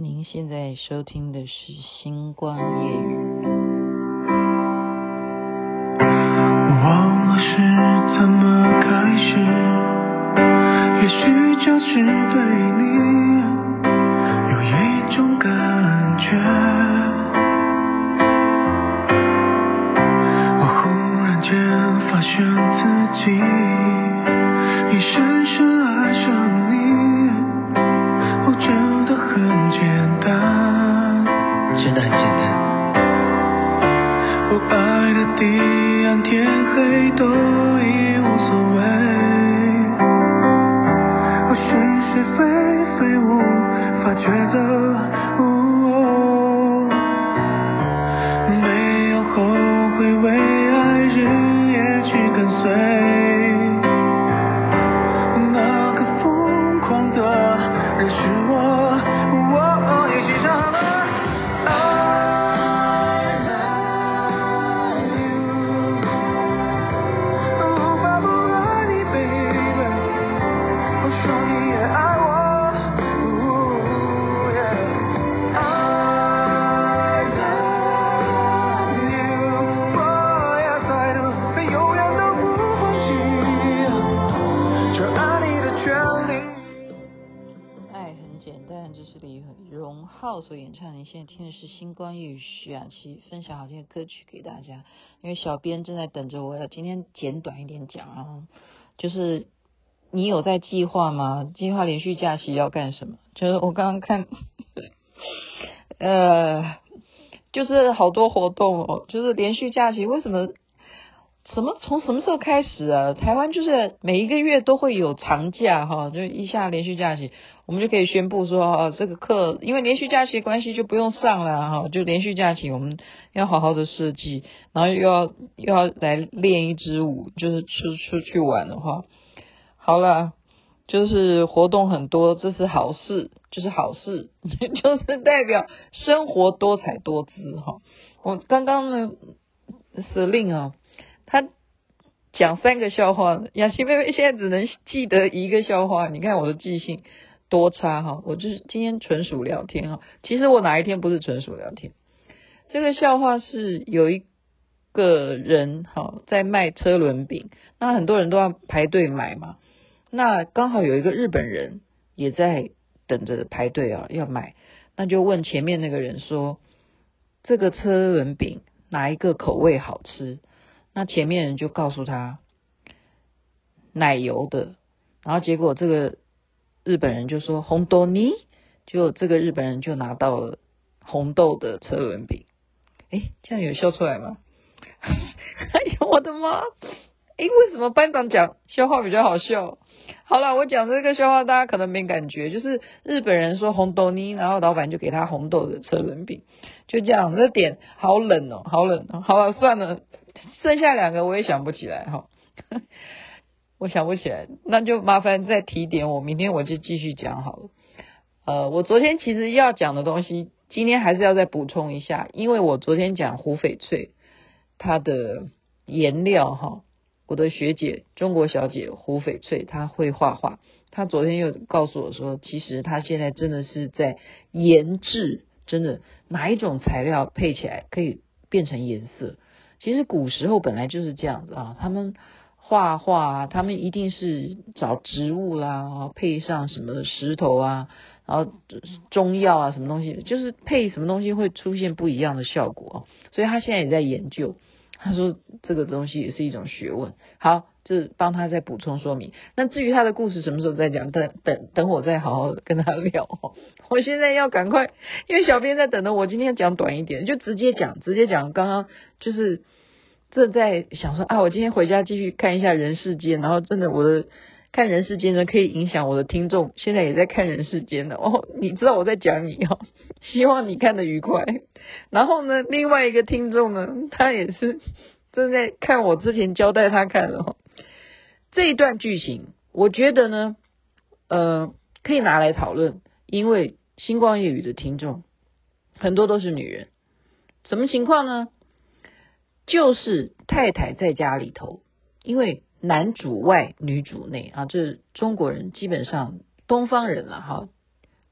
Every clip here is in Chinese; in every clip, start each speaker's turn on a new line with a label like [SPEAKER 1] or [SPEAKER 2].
[SPEAKER 1] 您现在收听的是《星光夜语》。
[SPEAKER 2] 忘了是怎么开始，也许就是对真的很
[SPEAKER 1] 简单。
[SPEAKER 2] 我爱的地暗天黑都已无所谓，我是是非非无法抉
[SPEAKER 1] 择。现在听的是《星光与》徐雅琪分享好听的歌曲给大家。因为小编正在等着我，要今天简短一点讲啊，就是你有在计划吗？计划连续假期要干什么？就是我刚刚看，呃，就是好多活动哦，就是连续假期为什么？什么？从什么时候开始啊？台湾就是每一个月都会有长假哈，就一下连续假期。我们就可以宣布说，哦，这个课因为连续假期关系就不用上了哈，就连续假期我们要好好的设计，然后又要又要来练一支舞，就是出出去玩的话，好了，就是活动很多，这是好事，就是好事，就是代表生活多彩多姿哈。我刚刚呢，司令啊，他讲三个笑话，雅琪妹妹现在只能记得一个笑话，你看我的记性。多差哈，我就是今天纯属聊天哈。其实我哪一天不是纯属聊天？这个笑话是有一个人哈在卖车轮饼，那很多人都要排队买嘛。那刚好有一个日本人也在等着排队啊，要买。那就问前面那个人说：“这个车轮饼哪一个口味好吃？”那前面人就告诉他奶油的，然后结果这个。日本人就说红豆泥，就这个日本人就拿到了红豆的车轮饼。哎，这样有笑出来吗？哎呦我的妈！哎，为什么班长讲笑话比较好笑？好了，我讲这个笑话大家可能没感觉，就是日本人说红豆泥，然后老板就给他红豆的车轮饼，就这样。这点好冷哦，好冷哦。好了，算了，剩下两个我也想不起来哈。我想不起来，那就麻烦再提点我，明天我就继续讲好了。呃，我昨天其实要讲的东西，今天还是要再补充一下，因为我昨天讲胡翡翠，它的颜料哈，我的学姐中国小姐胡翡翠她会画画，她昨天又告诉我说，其实她现在真的是在研制，真的哪一种材料配起来可以变成颜色。其实古时候本来就是这样子啊，他们。画画啊，他们一定是找植物啦，配上什么石头啊，然后中药啊，什么东西，就是配什么东西会出现不一样的效果。所以他现在也在研究，他说这个东西也是一种学问。好，是帮他再补充说明。那至于他的故事什么时候再讲，等等等我再好好跟他聊。我现在要赶快，因为小编在等着我。今天讲短一点，就直接讲，直接讲。刚刚就是。正在想说啊，我今天回家继续看一下人世间，然后真的我的看人世间呢，可以影响我的听众，现在也在看人世间的 哦。你知道我在讲你哦，希望你看得愉快。然后呢，另外一个听众呢，他也是正在看我之前交代他看的哦。这一段剧情，我觉得呢，呃，可以拿来讨论，因为星光夜雨的听众很多都是女人，什么情况呢？就是太太在家里头，因为男主外女主内啊，这是中国人基本上东方人了哈，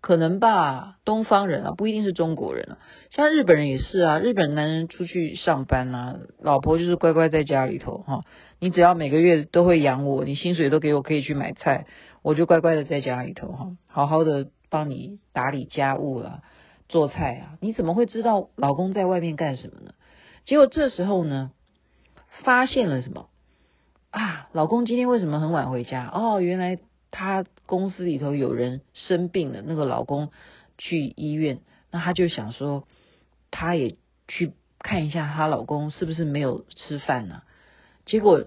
[SPEAKER 1] 可能吧，东方人啊，不一定是中国人啊，像日本人也是啊，日本男人出去上班啊，老婆就是乖乖在家里头哈，你只要每个月都会养我，你薪水都给我，可以去买菜，我就乖乖的在家里头哈，好好的帮你打理家务啊，做菜啊，你怎么会知道老公在外面干什么呢？结果这时候呢，发现了什么啊？老公今天为什么很晚回家？哦，原来。她公司里头有人生病了，那个老公去医院，那她就想说，她也去看一下她老公是不是没有吃饭呢？结果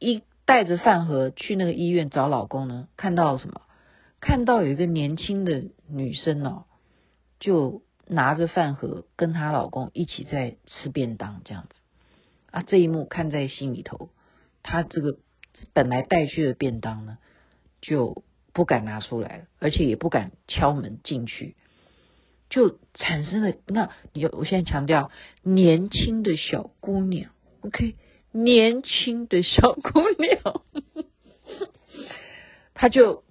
[SPEAKER 1] 一带着饭盒去那个医院找老公呢，看到什么？看到有一个年轻的女生哦，就拿着饭盒跟她老公一起在吃便当，这样子啊，这一幕看在心里头，她这个本来带去的便当呢，就不敢拿出来了，而且也不敢敲门进去，就产生了。那你就我现在强调，年轻的小姑娘，OK，年轻的小姑娘，她就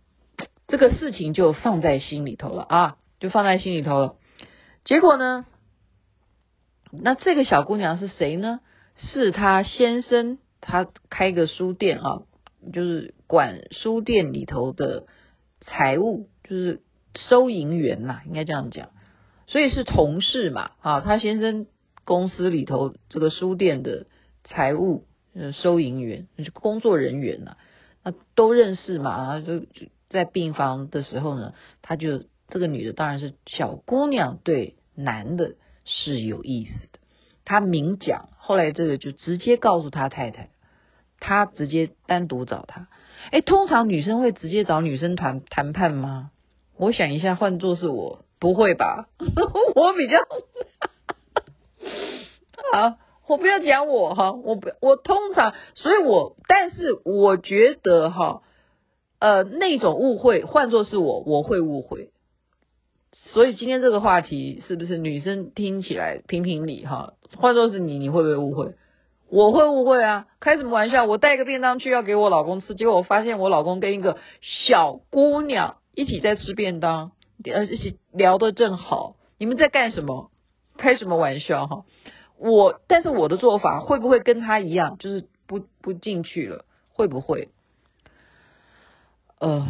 [SPEAKER 1] 这个事情就放在心里头了啊，就放在心里头了。结果呢，那这个小姑娘是谁呢？是她先生，他开个书店啊。就是管书店里头的财务，就是收银员呐，应该这样讲。所以是同事嘛，啊，他先生公司里头这个书店的财务，呃，收银员，工作人员呐，那都认识嘛，啊，就就在病房的时候呢，他就这个女的当然是小姑娘，对男的是有意思的，他明讲，后来这个就直接告诉他太太。他直接单独找他，哎，通常女生会直接找女生谈谈判吗？我想一下，换作是我，不会吧？我比较好，我不要讲我哈，我不，我通常，所以我，但是我觉得哈，呃，那种误会，换作是我，我会误会。所以今天这个话题是不是女生听起来评评理哈？换作是你，你会不会误会？我会误会啊，开什么玩笑？我带个便当去要给我老公吃，结果我发现我老公跟一个小姑娘一起在吃便当，呃，一起聊得正好。你们在干什么？开什么玩笑哈？我，但是我的做法会不会跟他一样，就是不不进去了？会不会？呃，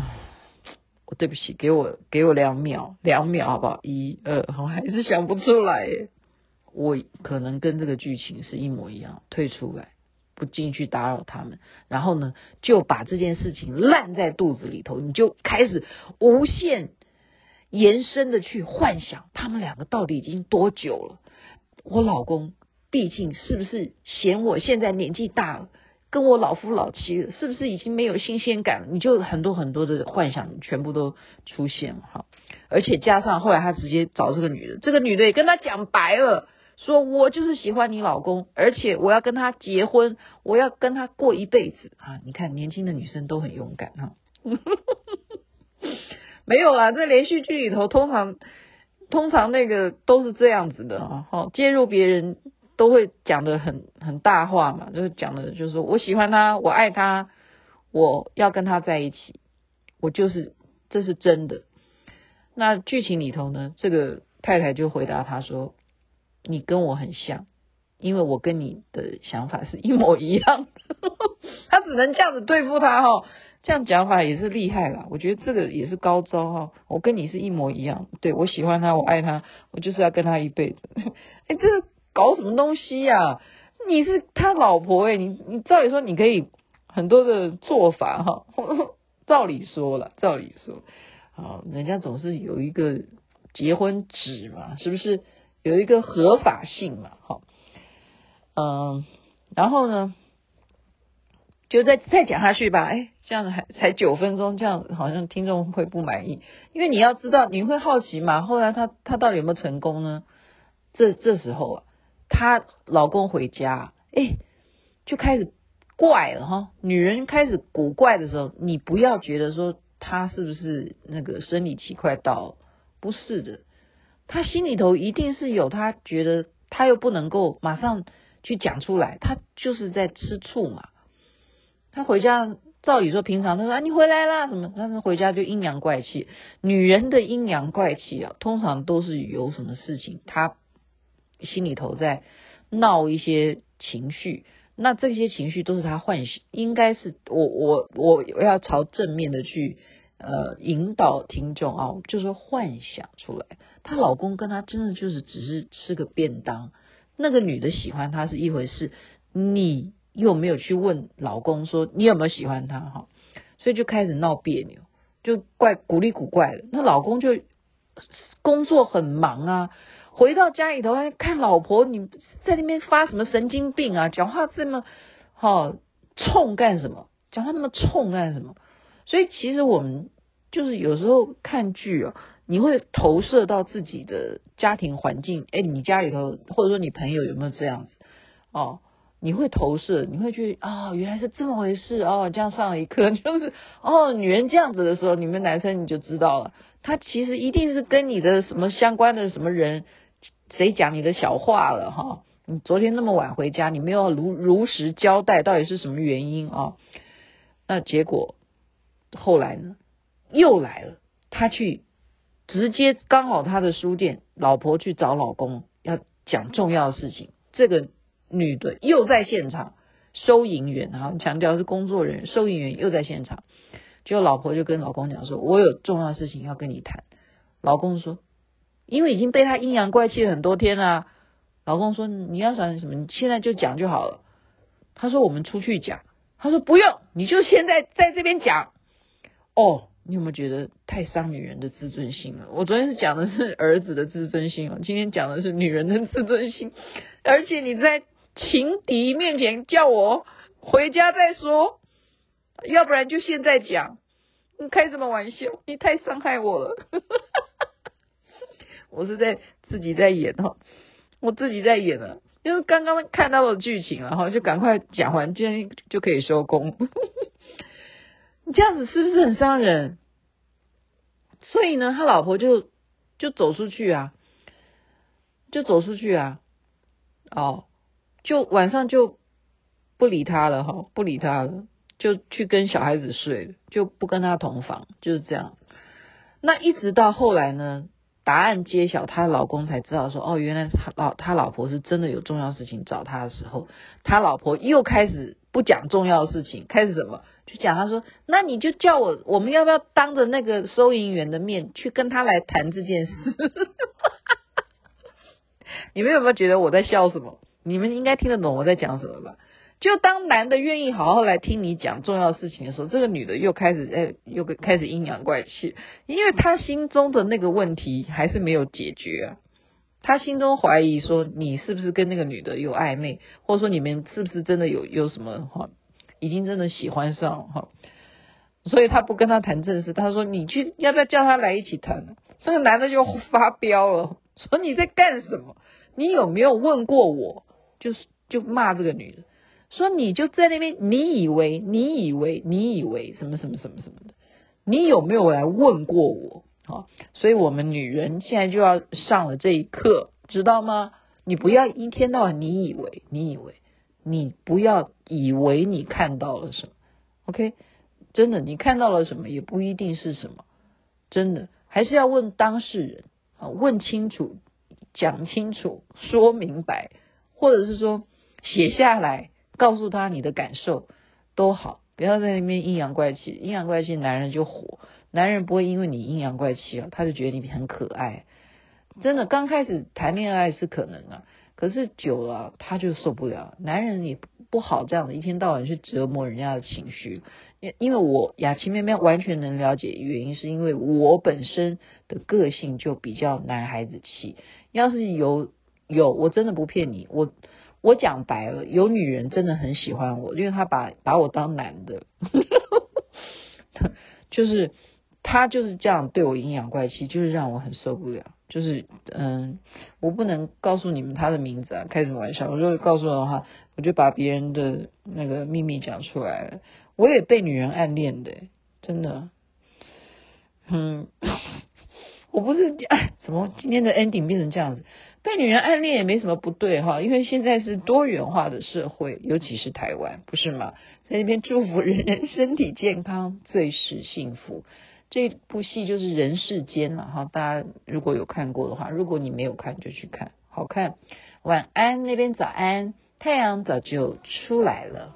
[SPEAKER 1] 我对不起，给我给我两秒，两秒好不好？一二，我还是想不出来。我可能跟这个剧情是一模一样，退出来，不进去打扰他们，然后呢，就把这件事情烂在肚子里头，你就开始无限延伸的去幻想，他们两个到底已经多久了？我老公毕竟是不是嫌我现在年纪大了，跟我老夫老妻了，是不是已经没有新鲜感了？你就很多很多的幻想全部都出现了哈，而且加上后来他直接找这个女的，这个女的也跟他讲白了。说我就是喜欢你老公，而且我要跟他结婚，我要跟他过一辈子啊！你看年轻的女生都很勇敢哈，没有啦，在连续剧里头通常通常那个都是这样子的哈，介入别人都会讲的很很大话嘛，就是讲的就是说我喜欢他，我爱他，我要跟他在一起，我就是这是真的。那剧情里头呢，这个太太就回答他说。你跟我很像，因为我跟你的想法是一模一样的。他只能这样子对付他哈，这样讲法也是厉害啦。我觉得这个也是高招哈。我跟你是一模一样，对，我喜欢他，我爱他，我就是要跟他一辈子。哎，这搞什么东西呀？你是他老婆哎，你你照理说你可以很多的做法哈。照理说了，照理说，好，人家总是有一个结婚纸嘛，是不是？有一个合法性嘛，好，嗯，然后呢，就再再讲下去吧。哎，这样还才九分钟，这样好像听众会不满意，因为你要知道，你会好奇嘛。后来他他到底有没有成功呢？这这时候啊，她老公回家，哎，就开始怪了哈。女人开始古怪的时候，你不要觉得说她是不是那个生理期快到，不是的。她心里头一定是有，她觉得她又不能够马上去讲出来，她就是在吃醋嘛。他回家照理说平常他说啊你回来啦什么，但是回家就阴阳怪气。女人的阴阳怪气啊，通常都是有什么事情，她心里头在闹一些情绪。那这些情绪都是她幻想，应该是我我我要朝正面的去呃引导听众啊，就是幻想出来，她老公跟她真的就是只是吃个便当，那个女的喜欢他是一回事，你又没有去问老公说你有没有喜欢他哈？所以就开始闹别扭，就怪古里古怪的，那老公就工作很忙啊。回到家里头，还看老婆，你在那边发什么神经病啊？讲话这么好冲干什么？讲话那么冲干什么？所以其实我们就是有时候看剧哦，你会投射到自己的家庭环境。哎，你家里头或者说你朋友有没有这样子？哦，你会投射，你会去啊、原来是这么回事哦。这样上了一课，就是哦，女人这样子的时候，你们男生你就知道了，他其实一定是跟你的什么相关的什么人。谁讲你的小话了哈？你昨天那么晚回家，你没有如如实交代，到底是什么原因啊？那结果后来呢？又来了，他去直接刚好他的书店，老婆去找老公要讲重要的事情，这个女的又在现场，收银员然后，强调是工作人员，收银员又在现场，结果老婆就跟老公讲说：“我有重要事情要跟你谈。”老公说。因为已经被他阴阳怪气很多天了，老公说，你要想什么，你现在就讲就好了。他说我们出去讲，他说不用，你就现在在这边讲。哦，你有没有觉得太伤女人的自尊心了？我昨天是讲的是儿子的自尊心哦，今天讲的是女人的自尊心。而且你在情敌面前叫我回家再说，要不然就现在讲。你开什么玩笑？你太伤害我了。我是在自己在演哈，我自己在演了，就是刚刚看到的剧情了哈，就赶快讲完，今天就可以收工。你 这样子是不是很伤人？所以呢，他老婆就就走出去啊，就走出去啊，哦，就晚上就不理他了哈，不理他了，就去跟小孩子睡，就不跟他同房，就是这样。那一直到后来呢？答案揭晓，她老公才知道说，哦，原来他老他老婆是真的有重要事情找他的时候，他老婆又开始不讲重要的事情，开始什么？就讲他说，那你就叫我，我们要不要当着那个收银员的面去跟他来谈这件事？你们有没有觉得我在笑什么？你们应该听得懂我在讲什么吧？就当男的愿意好好来听你讲重要事情的时候，这个女的又开始哎，又开始阴阳怪气，因为她心中的那个问题还是没有解决啊。她心中怀疑说，你是不是跟那个女的有暧昧，或者说你们是不是真的有有什么哈，已经真的喜欢上哈，所以她不跟他谈正事。她说，你去要不要叫他来一起谈？这个男的就发飙了，说你在干什么？你有没有问过我？就是就骂这个女的。说你就在那边，你以为你以为你以为什么什么什么什么的，你有没有来问过我？好，所以我们女人现在就要上了这一课，知道吗？你不要一天到晚你以为你以为，你不要以为你看到了什么，OK？真的，你看到了什么也不一定是什么，真的还是要问当事人啊，问清楚，讲清楚，说明白，或者是说写下来。告诉他你的感受都好，不要在那边阴阳怪气。阴阳怪气，男人就火。男人不会因为你阴阳怪气啊，他就觉得你很可爱。真的，刚开始谈恋爱是可能啊，可是久了他就受不了。男人也不好这样的，一天到晚去折磨人家的情绪。因因为我雅琪妹妹完全能了解原因，是因为我本身的个性就比较男孩子气。要是有有，我真的不骗你，我。我讲白了，有女人真的很喜欢我，因为她把把我当男的，就是她就是这样对我阴阳怪气，就是让我很受不了。就是嗯，我不能告诉你们她的名字啊，开什么玩笑？我如果告诉的话，我就把别人的那个秘密讲出来了。我也被女人暗恋的，真的。嗯，我不是哎，怎么今天的 ending 变成这样子？
[SPEAKER 2] 被女人暗恋也没什么不对哈，因为现在是多元化的社会，尤其是台湾，不是吗？在这边祝福人人身体健康，最是幸福。这部戏就是《人世间》了哈，大家如果有看过的话，如果你没有看就去看，好看。晚安，那边早安，太阳早就出来了。